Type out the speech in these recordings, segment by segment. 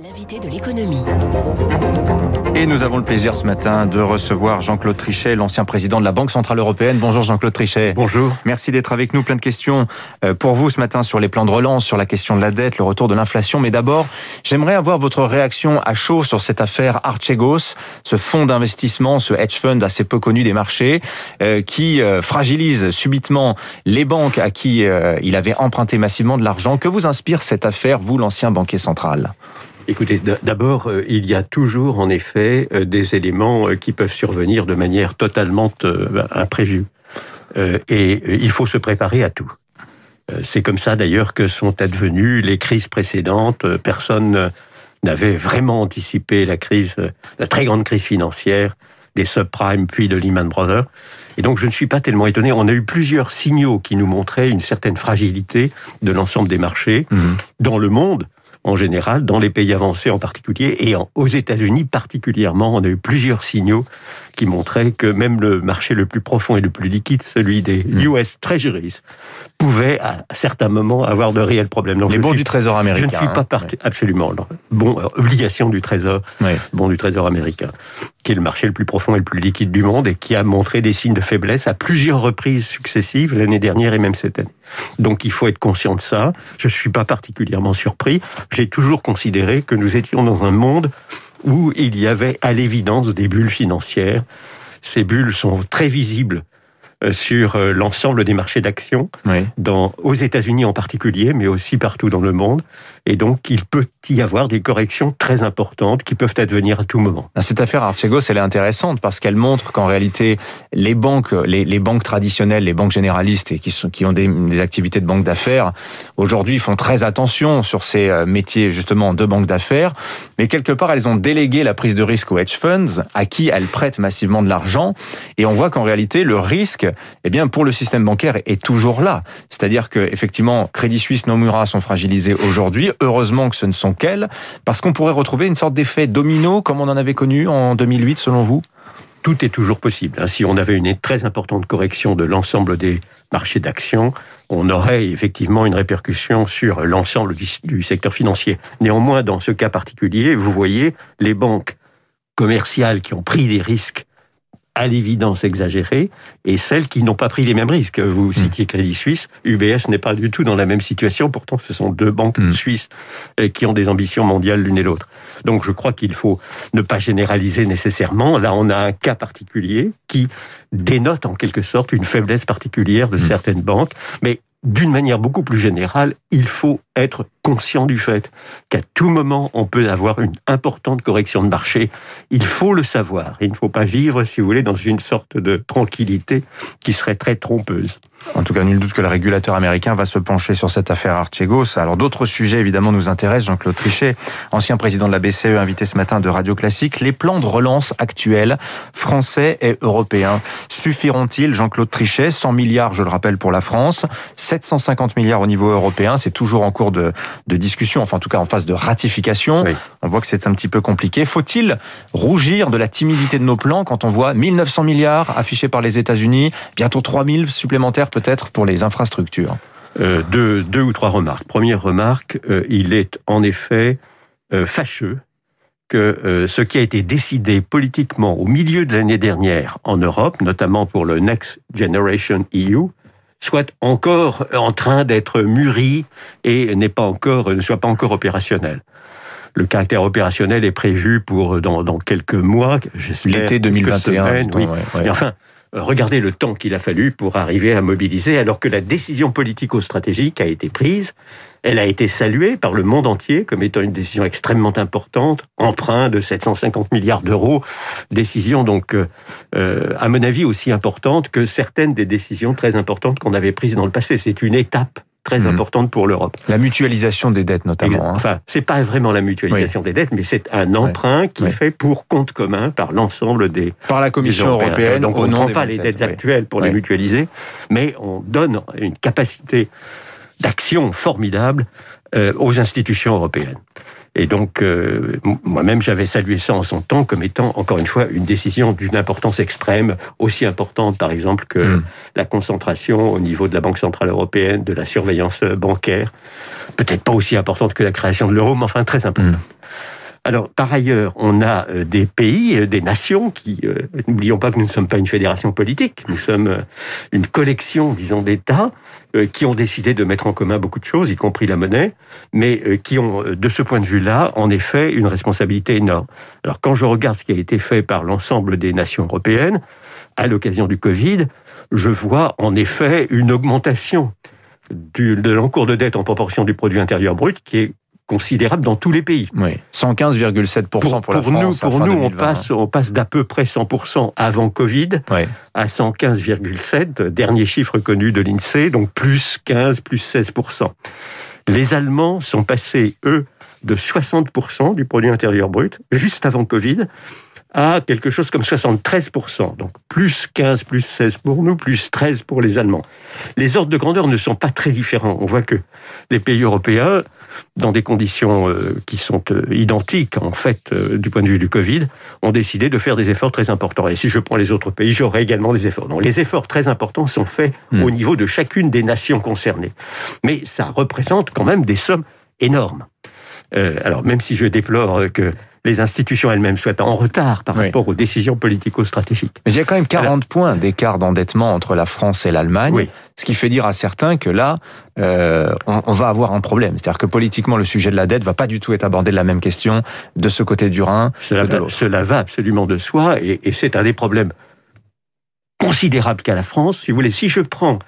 L'invité de l'économie. Et nous avons le plaisir ce matin de recevoir Jean-Claude Trichet, l'ancien président de la Banque Centrale Européenne. Bonjour Jean-Claude Trichet. Bonjour. Merci d'être avec nous. Plein de questions euh, pour vous ce matin sur les plans de relance, sur la question de la dette, le retour de l'inflation. Mais d'abord, j'aimerais avoir votre réaction à chaud sur cette affaire Archegos, ce fonds d'investissement, ce hedge fund assez peu connu des marchés, euh, qui euh, fragilise subitement les banques à qui il avait emprunté massivement de l'argent. Que vous inspire cette affaire, vous, l'ancien banquier central? Écoutez, d'abord, euh, il y a toujours en effet euh, des éléments euh, qui peuvent survenir de manière totalement imprévue. Et il faut se préparer à tout. C'est comme ça d'ailleurs que sont advenues les crises précédentes. Personne n'avait vraiment anticipé la crise, la très grande crise financière des subprimes puis de Lehman Brothers. Et donc je ne suis pas tellement étonné. On a eu plusieurs signaux qui nous montraient une certaine fragilité de l'ensemble des marchés mmh. dans le monde en général, dans les pays avancés en particulier, et aux États-Unis particulièrement, on a eu plusieurs signaux qui montraient que même le marché le plus profond et le plus liquide, celui des US mm. Treasuries, pouvait à certains moments avoir de réels problèmes. les bons du Trésor américain. Je ne suis pas hein. absolument bon euh, obligation du Trésor, bon du Trésor américain, qui est le marché le plus profond et le plus liquide du monde et qui a montré des signes de faiblesse à plusieurs reprises successives l'année dernière et même cette année. Donc il faut être conscient de ça. Je ne suis pas particulièrement surpris. J'ai toujours considéré que nous étions dans un monde où il y avait à l'évidence des bulles financières. Ces bulles sont très visibles euh, sur euh, l'ensemble des marchés d'actions, aux États-Unis en particulier, mais aussi partout dans le monde. Et donc, il peut y avoir des corrections très importantes qui peuvent advenir à tout moment. Ah, cette affaire Archegos, elle est intéressante parce qu'elle montre qu'en réalité, les banques, les, banques traditionnelles, les banques généralistes et qui, sont, qui ont des, activités de banque d'affaires, aujourd'hui font très attention sur ces euh, métiers justement de banque d'affaires. Mais quelque part, elles ont délégué la prise de risque aux hedge funds, à qui elles prêtent massivement de l'argent. Et on voit qu'en réalité, le risque eh bien, pour le système bancaire est toujours là. C'est-à-dire que, effectivement, Crédit Suisse, Nomura sont fragilisés aujourd'hui. Heureusement que ce ne sont qu'elles, parce qu'on pourrait retrouver une sorte d'effet domino, comme on en avait connu en 2008, selon vous? Tout est toujours possible. Si on avait une très importante correction de l'ensemble des marchés d'actions, on aurait effectivement une répercussion sur l'ensemble du, secteur financier. Néanmoins, dans ce cas particulier, vous voyez les banques commerciales qui ont pris des risques à l'évidence exagérée, et celles qui n'ont pas pris les mêmes risques. Vous hmm. citiez Crédit Suisse, UBS n'est pas du tout dans la même situation, pourtant ce sont deux banques hmm. suisses euh, qui ont des ambitions mondiales l'une et l'autre. Donc je crois qu'il faut ne pas généraliser nécessairement. Là, on a un cas particulier qui dénote en quelque sorte une faiblesse particulière de hmm. certaines banques, mais d'une manière beaucoup plus générale, il faut être conscient du fait qu'à tout moment, on peut avoir une importante correction de marché. Il faut le savoir. Il ne faut pas vivre, si vous voulez, dans une sorte de tranquillité qui serait très trompeuse. En tout cas, nul doute que le régulateur américain va se pencher sur cette affaire Archegos. Alors, d'autres sujets, évidemment, nous intéressent. Jean-Claude Trichet, ancien président de la BCE, invité ce matin de Radio Classique. Les plans de relance actuels, français et européens, suffiront-ils, Jean-Claude Trichet? 100 milliards, je le rappelle, pour la France, 750 milliards au niveau européen. C'est toujours en cours de, de discussion, enfin, en tout cas, en phase de ratification. On voit que c'est un petit peu compliqué. Faut-il rougir de la timidité de nos plans quand on voit 1900 milliards affichés par les États-Unis, bientôt 3000 supplémentaires peut-être pour les infrastructures euh, deux, ou trois remarques. Première remarque, euh, il est en effet euh, fâcheux que ce qui a été décidé politiquement au milieu de l'année dernière en Europe, notamment pour le Next Generation EU, soit encore en train d'être mûri et n'est pas encore, ne soit pas encore opérationnel. Le caractère opérationnel est prévu pour dans, quelques mois, l'été 2021. oui. enfin, euh, regardez le temps qu'il a fallu pour arriver à mobiliser, alors que la décision politico-stratégique a été prise. Elle a été saluée par le monde entier comme étant une décision extrêmement importante, emprunt de 750 milliards d'euros, décision donc, euh, euh, à mon avis, aussi importante que certaines des décisions très importantes qu'on avait prises dans le passé. C'est une étape très mhm. importante pour l'Europe. La mutualisation des dettes notamment. Hein. Enfin, c'est pas vraiment la mutualisation des dettes, mais c'est un emprunt qui est fait pour compte commun par l'ensemble des par la Commission européenne. Donc on ne prend pas les dettes actuelles pour les mutualiser, mais on donne une capacité d'action formidable euh, aux institutions européennes. Et donc, euh, moi-même, j'avais salué ça en son temps comme étant, encore une fois, une décision d'une importance extrême, aussi importante, par exemple, que hmm. la concentration au niveau de la Banque Centrale Européenne, de la surveillance bancaire. Peut-être pas aussi importante que la création de l'euro, mais enfin très importante. Hmm. Alors, par ailleurs, on a euh, des pays, euh, des nations qui, euh, n'oublions pas que nous ne sommes pas une fédération politique, nous sommes une collection, disons, d'États qui ont décidé de mettre en commun beaucoup de choses, y compris la monnaie, mais qui ont, de ce point de vue-là, en effet, une responsabilité énorme. Alors, quand je regarde ce qui a été fait par l'ensemble des nations européennes, à l'occasion du Covid, je vois en effet une augmentation de l'encours de dette en proportion du produit intérieur brut qui est considérable dans tous les pays. Oui, 115,7% pour, pour, la France. Nous, pour nous, on passe, on passe d'à peu près 100% avant Covid à 115,7, dernier chiffre connu de l'INSEE, donc plus 15, plus 16%. Les Allemands sont passés, eux, de 60% du produit intérieur brut, juste avant Covid, à quelque chose comme 73%. Donc plus 15, plus 16 pour nous, plus 13 pour les Allemands. Les ordres de grandeur ne sont pas très différents. On voit que les pays européens, dans des conditions euh, qui sont euh, identiques en fait euh, du point de vue du Covid, ont décidé de faire des efforts très importants. Et si je prends les autres pays, j'aurai également des efforts. Donc les efforts très importants sont faits hmm. au niveau de chacune des nations concernées. Mais ça représente quand même des sommes énormes. Alors même si je déplore que les institutions elles-mêmes soient en retard par rapport aux décisions politico-stratégiques. Mais il y a quand même 40 points d'écart d'endettement entre la France et l'Allemagne, ce qui fait dire à certains que là, euh, on, va avoir un problème. C'est-à-dire que politiquement, le sujet de la dette va pas du tout être abordé de la même question de ce côté du Rhin cela que de l'autre. Cela va absolument de soi, et, et c'est un des problèmes considérables qu'a la France. Si vous voulez, si je prends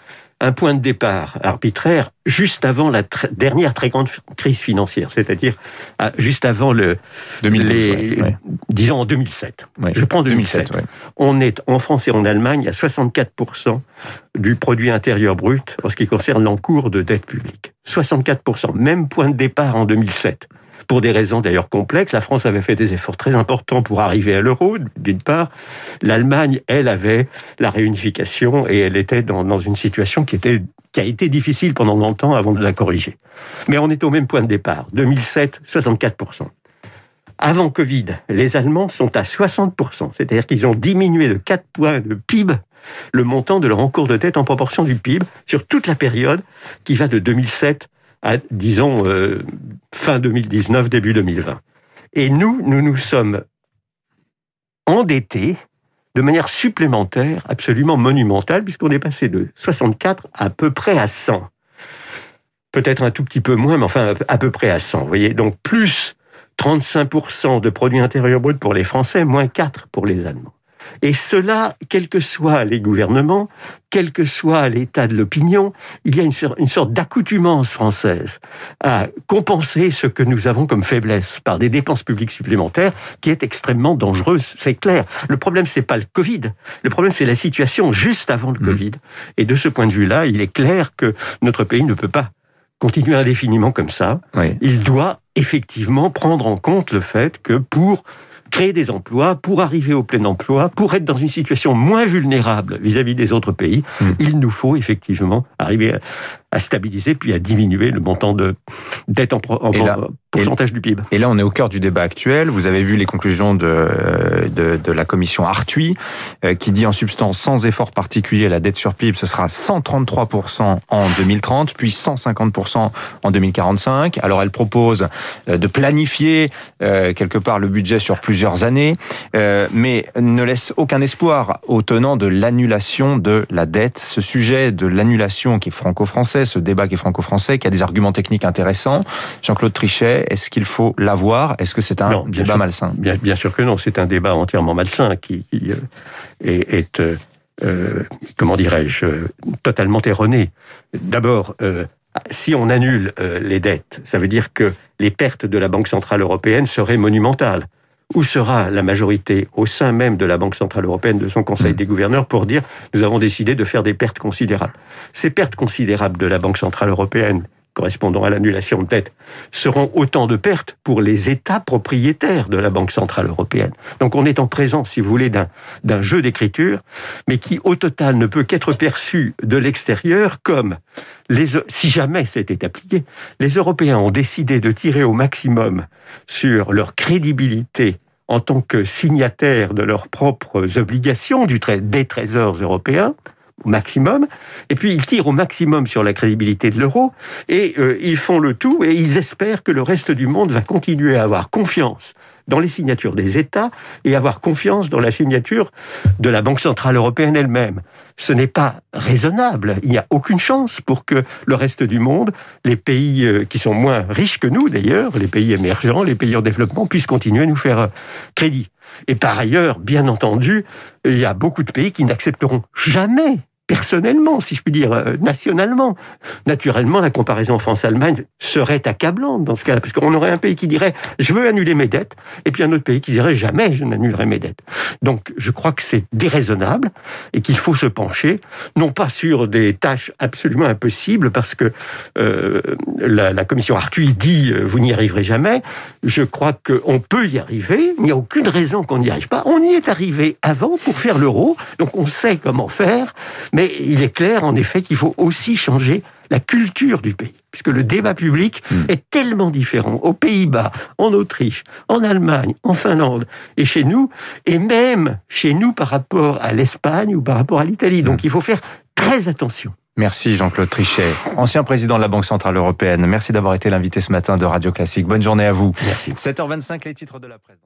un point de départ arbitraire juste avant la dernière très grande crise financière, c'est-à-dire ah, juste avant le 2012, disons en 2007. Je prends 2007. On est en France et en Allemagne à 64% du produit intérieur brut en ce qui concerne l'encours de dette publique. 64%, même point de départ en 2007 pour des raisons d'ailleurs complexes. La France avait fait des efforts très importants pour arriver à l'euro, d'une part. L'Allemagne, elle, avait la réunification et elle était dans, une situation qui a été difficile pendant longtemps avant de la corriger. Mais on est au même point de départ. 2007, 64%. Avant Covid, les Allemands sont à 60%, c'est-à-dire qu'ils ont diminué de 4 points de PIB le montant de leur encours de dette en proportion du PIB sur toute la période qui va de 2007 à, disons, euh, fin 2019, début 2020. Et nous, nous nous sommes endettés de manière supplémentaire, absolument monumentale, puisqu'on est passé de 64 à peu près à 100. Peut-être un tout petit peu moins, mais enfin à peu près à 100. Vous voyez, donc plus 35% de produits intérieurs bruts pour les Français, moins 4 pour les Allemands. Et cela, quels que soient les gouvernements, quel que soit l'état de l'opinion, il y a une, sorte d'accoutumance française à compenser ce que nous avons comme faiblesse par des dépenses publiques supplémentaires qui est extrêmement dangereuse, c'est clair. Le problème, c'est pas le Covid. Le problème, c'est la situation juste avant le mmh. Covid. Et de ce point de vue-là, il est clair que notre pays ne peut pas continuer indéfiniment comme ça. Il doit effectivement prendre en compte le fait que pour créer des emplois, pour arriver au plein emploi, pour être dans une situation moins vulnérable vis-à-vis des autres pays, hmm. il nous faut effectivement arriver à stabiliser puis à diminuer le montant de dette en, pourcentage du PIB. Et là, on est au cœur du débat actuel. Vous avez vu les conclusions de, de, de la commission Arthuis, euh, qui dit en substance, sans effort particulier, la dette sur PIB, ce sera 133% en 2030, puis 150% en 2045. Alors, elle propose euh, de planifier euh, quelque part le budget sur plusieurs années, mais ne laisse aucun espoir aux tenants de l'annulation de la dette. Ce sujet de l'annulation qui est franco-français, ce débat qui est franco-français, qui a des arguments techniques intéressants. Jean-Claude Trichet, est-ce qu'il faut l'avoir? Est-ce que c'est un débat malsain? Bien, bien, sûr que non, c'est un débat entièrement malsain qui, euh, est, euh, euh, comment dirais-je, totalement erroné. D'abord, si on annule les dettes, ça veut dire que les pertes de la Banque Centrale Européenne seraient monumentales où sera la majorité au sein même de la Banque Centrale Européenne, de son Conseil hmm. des gouverneurs, pour dire nous avons décidé de faire des pertes considérables. Ces pertes considérables de la Banque Centrale Européenne, correspondant à l'annulation de dette, seront autant de pertes pour les États propriétaires de la Banque Centrale Européenne. Donc on est en présence, si vous voulez, d'un jeu d'écriture, mais qui au total ne peut qu'être perçu de l'extérieur comme, si jamais c'était appliqué, les Européens ont décidé de tirer au maximum sur leur crédibilité en tant que signataires de leurs propres obligations des trésors européens, au maximum, et puis ils tirent au maximum sur la crédibilité de l'euro, et euh, ils font le tout, et ils espèrent que le reste du monde va continuer à avoir confiance dans les signatures des États et avoir confiance dans la signature de la Banque Centrale Européenne elle-même. Ce n'est pas raisonnable. Il n'y a aucune chance pour que le reste du monde, les pays euh, qui sont moins riches que nous d'ailleurs, les pays émergents, les pays en développement, puissent continuer à nous faire euh, crédit. Et par ailleurs, bien entendu, il y a beaucoup de pays qui n'accepteront jamais personnellement, si je puis dire, euh, nationalement. Naturellement, la comparaison France-Allemagne serait accablante dans ce cas-là, puisqu'on aurait un pays qui dirait je veux annuler mes dettes, et puis un autre pays qui dirait jamais je n'annulerai mes dettes. Donc je crois que c'est déraisonnable et qu'il faut se pencher, non pas sur des tâches absolument impossibles, parce que euh, la, la, commission Arthuis dit euh, vous n'y arriverez jamais. Je crois qu'on peut y arriver, il n'y a aucune raison qu'on n'y arrive pas. On y est arrivé avant pour faire l'euro, donc on sait comment faire, mais mais il est clair, en effet, qu'il faut aussi changer la culture du pays, puisque le débat public hmm. est tellement différent aux Pays-Bas, en Autriche, en Allemagne, en Finlande et chez nous, et même chez nous par rapport à l'Espagne ou par rapport à l'Italie. Donc hmm. il faut faire très attention. Merci Jean-Claude Trichet, ancien président de la Banque Centrale Européenne. Merci d'avoir été l'invité ce matin de Radio Classique. Bonne journée à vous. Merci. 7h25, les titres de la presse.